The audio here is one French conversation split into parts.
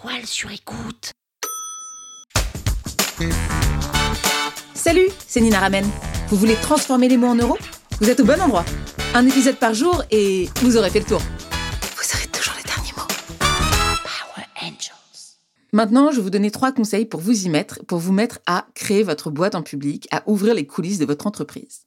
toile sur écoute. Salut, c'est Nina Ramen. Vous voulez transformer les mots en euros? Vous êtes au bon endroit. Un épisode par jour et vous aurez fait le tour. Vous aurez toujours les derniers mots. Power Angels. Maintenant, je vais vous donner trois conseils pour vous y mettre, pour vous mettre à créer votre boîte en public, à ouvrir les coulisses de votre entreprise.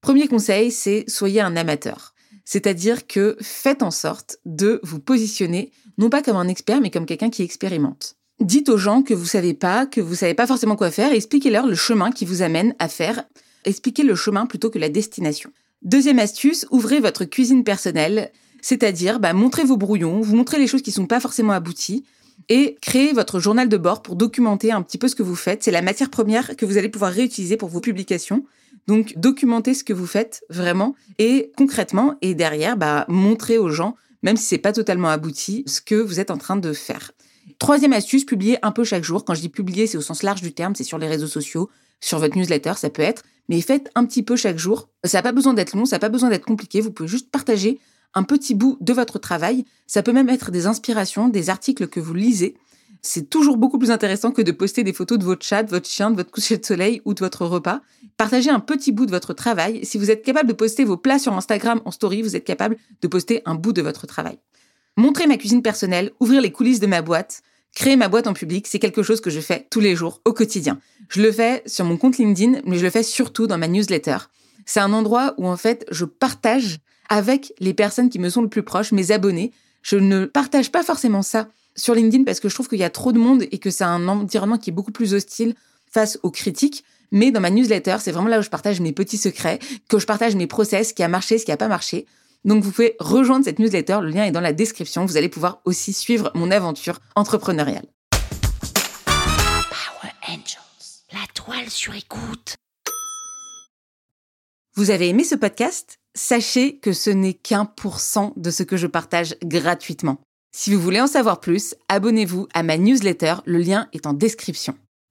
Premier conseil, c'est soyez un amateur. C'est-à-dire que faites en sorte de vous positionner, non pas comme un expert, mais comme quelqu'un qui expérimente. Dites aux gens que vous savez pas, que vous savez pas forcément quoi faire, et expliquez-leur le chemin qui vous amène à faire. Expliquez le chemin plutôt que la destination. Deuxième astuce, ouvrez votre cuisine personnelle, c'est-à-dire bah, montrez vos brouillons, vous montrez les choses qui sont pas forcément abouties, et créez votre journal de bord pour documenter un petit peu ce que vous faites. C'est la matière première que vous allez pouvoir réutiliser pour vos publications. Donc, documentez ce que vous faites vraiment et concrètement, et derrière, bah, montrez aux gens, même si c'est pas totalement abouti, ce que vous êtes en train de faire. Troisième astuce, publiez un peu chaque jour. Quand je dis publier, c'est au sens large du terme, c'est sur les réseaux sociaux, sur votre newsletter, ça peut être, mais faites un petit peu chaque jour. Ça n'a pas besoin d'être long, ça n'a pas besoin d'être compliqué, vous pouvez juste partager un petit bout de votre travail. Ça peut même être des inspirations, des articles que vous lisez c'est toujours beaucoup plus intéressant que de poster des photos de votre chat, de votre chien, de votre coucher de soleil ou de votre repas. Partagez un petit bout de votre travail. Si vous êtes capable de poster vos plats sur Instagram en story, vous êtes capable de poster un bout de votre travail. Montrer ma cuisine personnelle, ouvrir les coulisses de ma boîte, créer ma boîte en public, c'est quelque chose que je fais tous les jours, au quotidien. Je le fais sur mon compte LinkedIn, mais je le fais surtout dans ma newsletter. C'est un endroit où en fait je partage avec les personnes qui me sont le plus proches, mes abonnés. Je ne partage pas forcément ça sur LinkedIn parce que je trouve qu'il y a trop de monde et que c'est un environnement qui est beaucoup plus hostile face aux critiques. Mais dans ma newsletter, c'est vraiment là où je partage mes petits secrets, que je partage mes process, ce qui a marché, ce qui n'a pas marché. Donc vous pouvez rejoindre cette newsletter, le lien est dans la description. Vous allez pouvoir aussi suivre mon aventure entrepreneuriale. Power Angels. La toile sur écoute. Vous avez aimé ce podcast? Sachez que ce n'est qu'un pour cent de ce que je partage gratuitement. Si vous voulez en savoir plus, abonnez-vous à ma newsletter, le lien est en description.